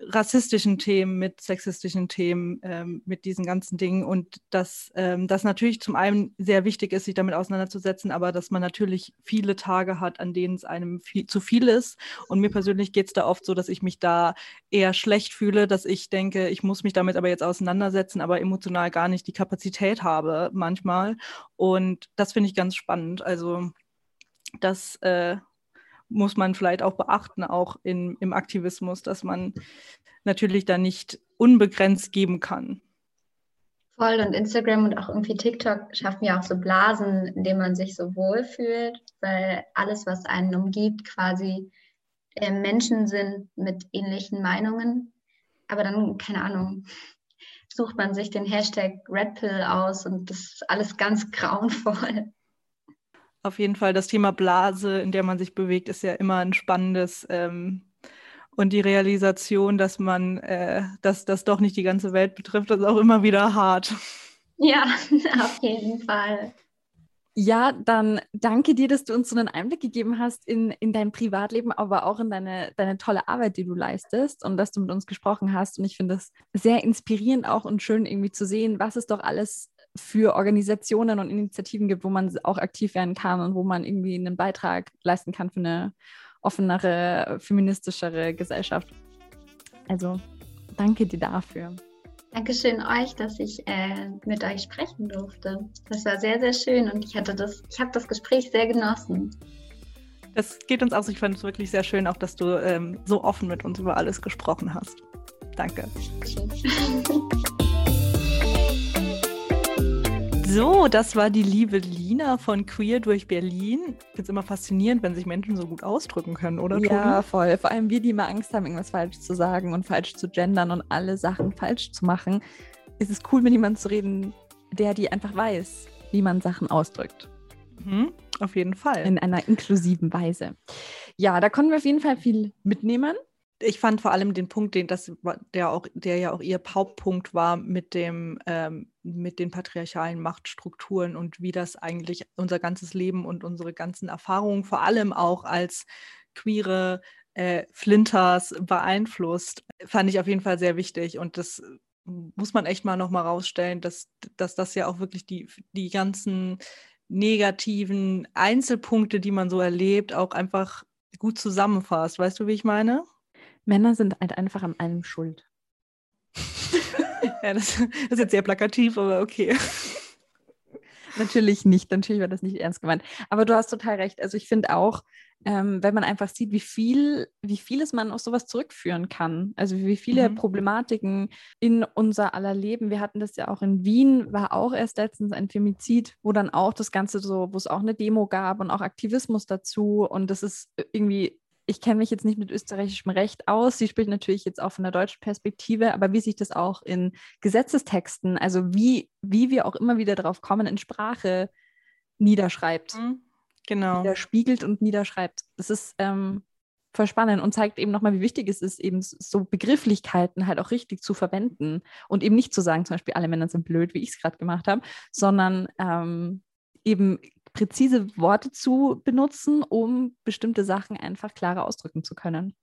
rassistischen Themen, mit sexistischen Themen, ähm, mit diesen ganzen Dingen und dass ähm, das natürlich zum einen sehr wichtig ist, sich damit auseinanderzusetzen, aber dass man natürlich viele Tage hat, an denen es einem viel, zu viel ist. Und mir persönlich geht es da oft so, dass ich mich da eher schlecht fühle, dass ich denke, ich muss mich damit aber jetzt auseinandersetzen, aber emotional gar nicht die Kapazität habe manchmal. Und das finde ich ganz spannend. Also das äh, muss man vielleicht auch beachten, auch in, im Aktivismus, dass man natürlich da nicht unbegrenzt geben kann. Voll und Instagram und auch irgendwie TikTok schaffen ja auch so Blasen, in denen man sich so wohlfühlt, weil alles, was einen umgibt, quasi äh, Menschen sind mit ähnlichen Meinungen. Aber dann, keine Ahnung, sucht man sich den Hashtag Redpill aus und das ist alles ganz grauenvoll. Auf jeden Fall, das Thema Blase, in der man sich bewegt, ist ja immer ein spannendes. Ähm, und die Realisation, dass man, äh, dass das doch nicht die ganze Welt betrifft, ist auch immer wieder hart. Ja, auf jeden Fall. Ja, dann danke dir, dass du uns so einen Einblick gegeben hast in, in dein Privatleben, aber auch in deine, deine tolle Arbeit, die du leistest und dass du mit uns gesprochen hast. Und ich finde das sehr inspirierend auch und schön irgendwie zu sehen, was es doch alles für Organisationen und Initiativen gibt, wo man auch aktiv werden kann und wo man irgendwie einen Beitrag leisten kann für eine offenere, feministischere Gesellschaft. Also danke dir dafür. Dankeschön euch, dass ich äh, mit euch sprechen durfte. Das war sehr, sehr schön und ich hatte das, ich habe das Gespräch sehr genossen. Das geht uns auch. Ich fand es wirklich sehr schön, auch dass du ähm, so offen mit uns über alles gesprochen hast. Danke. Dankeschön. So, das war die liebe Lina von Queer durch Berlin. Ich finde es immer faszinierend, wenn sich Menschen so gut ausdrücken können, oder? Ja, Tobi? voll. Vor allem wir, die immer Angst haben, irgendwas falsch zu sagen und falsch zu gendern und alle Sachen falsch zu machen. Ist es cool, mit jemandem zu reden, der die einfach weiß, wie man Sachen ausdrückt. Mhm, auf jeden Fall. In einer inklusiven Weise. Ja, da konnten wir auf jeden Fall viel mitnehmen ich fand vor allem den Punkt, den das der auch, der ja auch ihr Hauptpunkt war mit dem, ähm, mit den patriarchalen Machtstrukturen und wie das eigentlich unser ganzes Leben und unsere ganzen Erfahrungen, vor allem auch als queere äh, Flinters beeinflusst, fand ich auf jeden Fall sehr wichtig. Und das muss man echt mal nochmal rausstellen, dass, dass das ja auch wirklich die, die ganzen negativen Einzelpunkte, die man so erlebt, auch einfach gut zusammenfasst. Weißt du, wie ich meine? Männer sind halt einfach an allem schuld. ja, das, das, ist jetzt sehr plakativ, aber okay. Natürlich nicht, natürlich war das nicht ernst gemeint. Aber du hast total recht. Also ich finde auch, ähm, wenn man einfach sieht, wie viel, wie vieles man auf sowas zurückführen kann. Also wie viele mhm. Problematiken in unser aller Leben. Wir hatten das ja auch in Wien, war auch erst letztens ein Femizid, wo dann auch das Ganze so, wo es auch eine Demo gab und auch Aktivismus dazu. Und das ist irgendwie ich kenne mich jetzt nicht mit österreichischem Recht aus. Sie spricht natürlich jetzt auch von der deutschen Perspektive, aber wie sich das auch in Gesetzestexten, also wie, wie wir auch immer wieder darauf kommen, in Sprache niederschreibt. Mhm. Genau. Niederspiegelt und niederschreibt. Das ist, ähm, voll spannend und zeigt eben nochmal, wie wichtig es ist, eben so Begrifflichkeiten halt auch richtig zu verwenden und eben nicht zu sagen, zum Beispiel, alle Männer sind blöd, wie ich es gerade gemacht habe, sondern ähm, eben präzise Worte zu benutzen, um bestimmte Sachen einfach klarer ausdrücken zu können.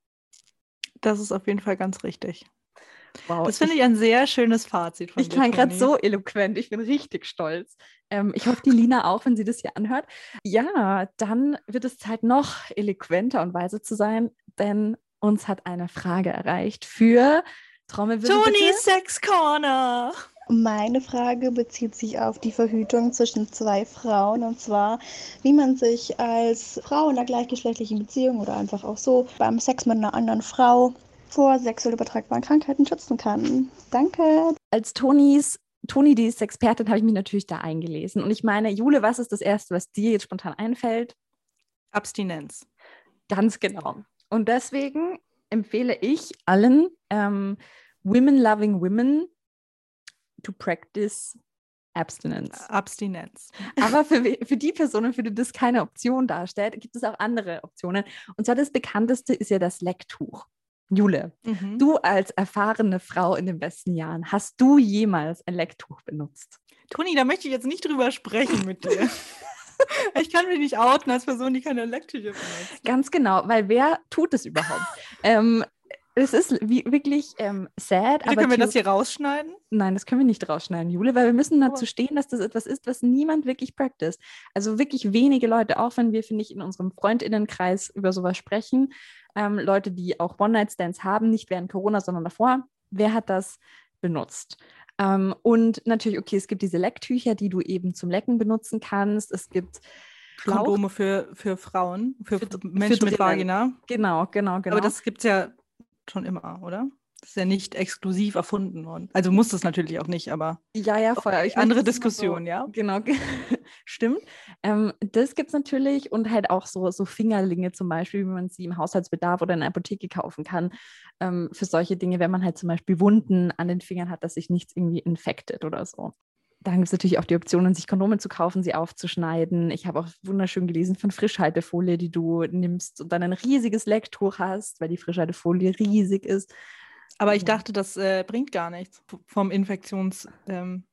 Das ist auf jeden Fall ganz richtig. Wow, Das finde ich ein sehr schönes Fazit von Ich dir, klang gerade so eloquent. Ich bin richtig stolz. Ähm, ich hoffe, die Lina auch, wenn sie das hier anhört. Ja, dann wird es Zeit, noch eloquenter und weiser zu sein, denn uns hat eine Frage erreicht für Trommelwirbel. Toni bitte. Sex Corner. Meine Frage bezieht sich auf die Verhütung zwischen zwei Frauen und zwar, wie man sich als Frau in einer gleichgeschlechtlichen Beziehung oder einfach auch so beim Sex mit einer anderen Frau vor sexuell übertragbaren Krankheiten schützen kann. Danke. Als Tonis, Toni, die ist Expertin, habe ich mich natürlich da eingelesen. Und ich meine, Jule, was ist das Erste, was dir jetzt spontan einfällt? Abstinenz. Ganz genau. Und deswegen empfehle ich allen ähm, Women Loving Women to practice Abstinence. Abstinenz. Aber für, für die Personen, für die das keine Option darstellt, gibt es auch andere Optionen. Und zwar das bekannteste ist ja das Lecktuch. Jule, Mhm. du als erfahrene Frau in den besten Jahren, hast du jemals ein Lecktuch benutzt? Toni, da möchte ich jetzt nicht drüber sprechen mit dir. ich kann mich nicht outen als Person, die keine Lekttücher benutzt. Ganz genau, weil wer tut es überhaupt? ähm, es ist wie, wirklich ähm, sad, Bitte können wir das hier rausschneiden? Nein, das können wir nicht rausschneiden, Jule, weil wir müssen dazu stehen, dass das etwas ist, was niemand wirklich practice. Also wirklich wenige Leute, auch wenn wir, finde ich, in unserem Freundinnenkreis über sowas sprechen, ähm, Leute, die auch One-Night-Stands haben, nicht während Corona, sondern davor, wer hat das benutzt? Ähm, und natürlich, okay, es gibt diese Lecktücher, die du eben zum Lecken benutzen kannst. Es gibt Schlauch. Kondome für, für Frauen, für, Für- Menschen für mit. Vagina. Genau, genau, genau. Aber das gibt es ja schon immer, oder? Das ist ja nicht exklusiv erfunden worden. Also muss das natürlich auch nicht, aber Ja, ja, voll. meine, andere Diskussion, ja? Genau, stimmt. Ähm, das gibt es natürlich und halt auch so, so Fingerlinge zum Beispiel, wie man sie im Haushaltsbedarf oder in der Apotheke kaufen kann. Ähm, für solche Dinge, wenn man halt zum Beispiel Wunden an den Fingern hat, dass sich nichts irgendwie infektet oder so. Dann gibt es natürlich auch die Optionen, sich Kondome zu kaufen, sie aufzuschneiden. Ich habe auch wunderschön gelesen von Frischhaltefolie, die du nimmst und dann ein riesiges Lecktuch hast, weil die Frischhaltefolie riesig ist. Aber ich dachte, das äh, bringt gar nichts vom Infektions. Ähm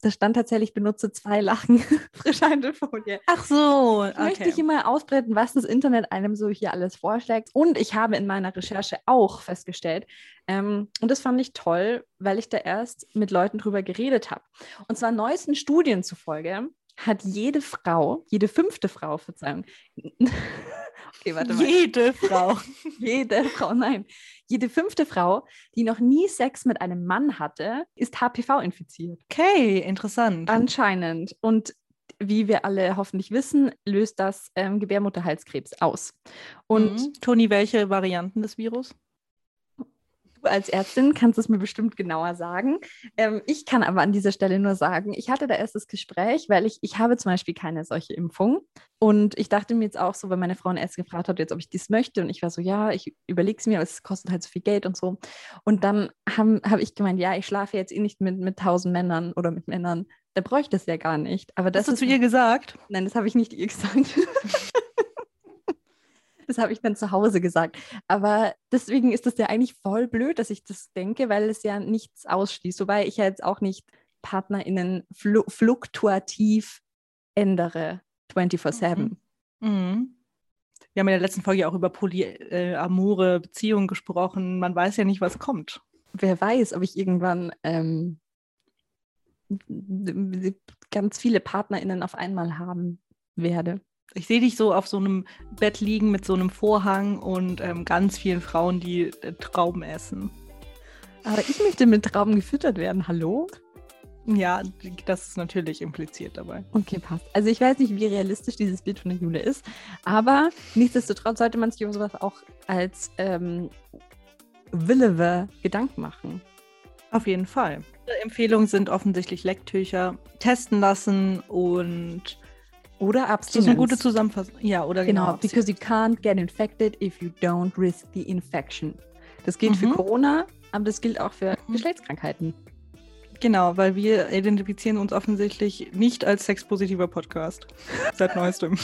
Da stand tatsächlich, benutze zwei Lachen Frischhaltefolie. Ach so, Ich möchte ich immer ausbreiten, was das Internet einem so hier alles vorschlägt. Und ich habe in meiner Recherche auch festgestellt, ähm, und das fand ich toll, weil ich da erst mit Leuten drüber geredet habe. Und zwar neuesten Studien zufolge hat jede Frau, jede fünfte Frau, Verzeihung, okay, warte mal, Jede Frau. jede Frau, nein, jede fünfte Frau, die noch nie Sex mit einem Mann hatte, ist HPV infiziert. Okay, interessant. Anscheinend. Und wie wir alle hoffentlich wissen, löst das ähm, Gebärmutterhalskrebs aus. Und Mhm. Toni, welche Varianten des Virus? Du als Ärztin kannst es mir bestimmt genauer sagen. Ähm, ich kann aber an dieser Stelle nur sagen, ich hatte da erst das Gespräch, weil ich, ich habe zum Beispiel keine solche Impfung. Und ich dachte mir jetzt auch so, weil meine Frau erst gefragt hat, jetzt, ob ich dies möchte. Und ich war so, ja, ich überlege es mir, aber es kostet halt so viel Geld und so. Und dann habe hab ich gemeint, ja, ich schlafe jetzt eh nicht mit, mit tausend Männern oder mit Männern. Da bräuchte es ja gar nicht. Aber das Hast du zu ihr gesagt? Nein, das habe ich nicht ihr gesagt. das habe ich dann zu Hause gesagt. Aber deswegen ist es ja eigentlich voll blöd, dass ich das denke, weil es ja nichts ausschließt. Wobei ich ja jetzt auch nicht PartnerInnen flu fluktuativ ändere 24-7. Mhm. Wir haben in der letzten Folge auch über polyamore Beziehungen gesprochen. Man weiß ja nicht, was kommt. Wer weiß, ob ich irgendwann ähm, ganz viele PartnerInnen auf einmal haben werde. Ich sehe dich so auf so einem Bett liegen mit so einem Vorhang und ähm, ganz vielen Frauen, die äh, Trauben essen. Aber ich möchte mit Trauben gefüttert werden. Hallo? Ja, das ist natürlich impliziert dabei. Okay, passt. Also ich weiß nicht, wie realistisch dieses Bild von der Jule ist, aber nichtsdestotrotz sollte man sich über sowas auch als ähm, Willewe Gedanken machen. Auf jeden Fall. Empfehlungen sind offensichtlich Lecktücher, testen lassen und Oder das Abstinenz. ist eine gute Zusammenfassung. Ja, oder Genau, genau. because you can't get infected if you don't risk the infection. Das gilt für Mhm. Corona, aber das gilt auch für Mhm. Geschlechtskrankheiten. Genau, weil wir identifizieren uns offensichtlich nicht als sexpositiver Podcast. Seit neuestem.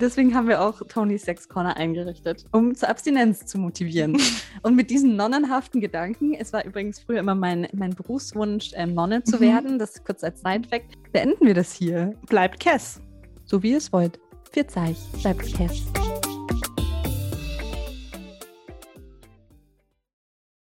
Deswegen haben wir auch Tony's Sex Corner eingerichtet, um zur Abstinenz zu motivieren. Und mit diesen nonnenhaften Gedanken, es war übrigens früher immer mein, mein Berufswunsch, ähm, Nonne zu Mhm. werden, das kurz als Side-Fact, beenden wir das hier. Bleibt Kess. So wie ihr es wollt. Für Zeich, bleibt Kess.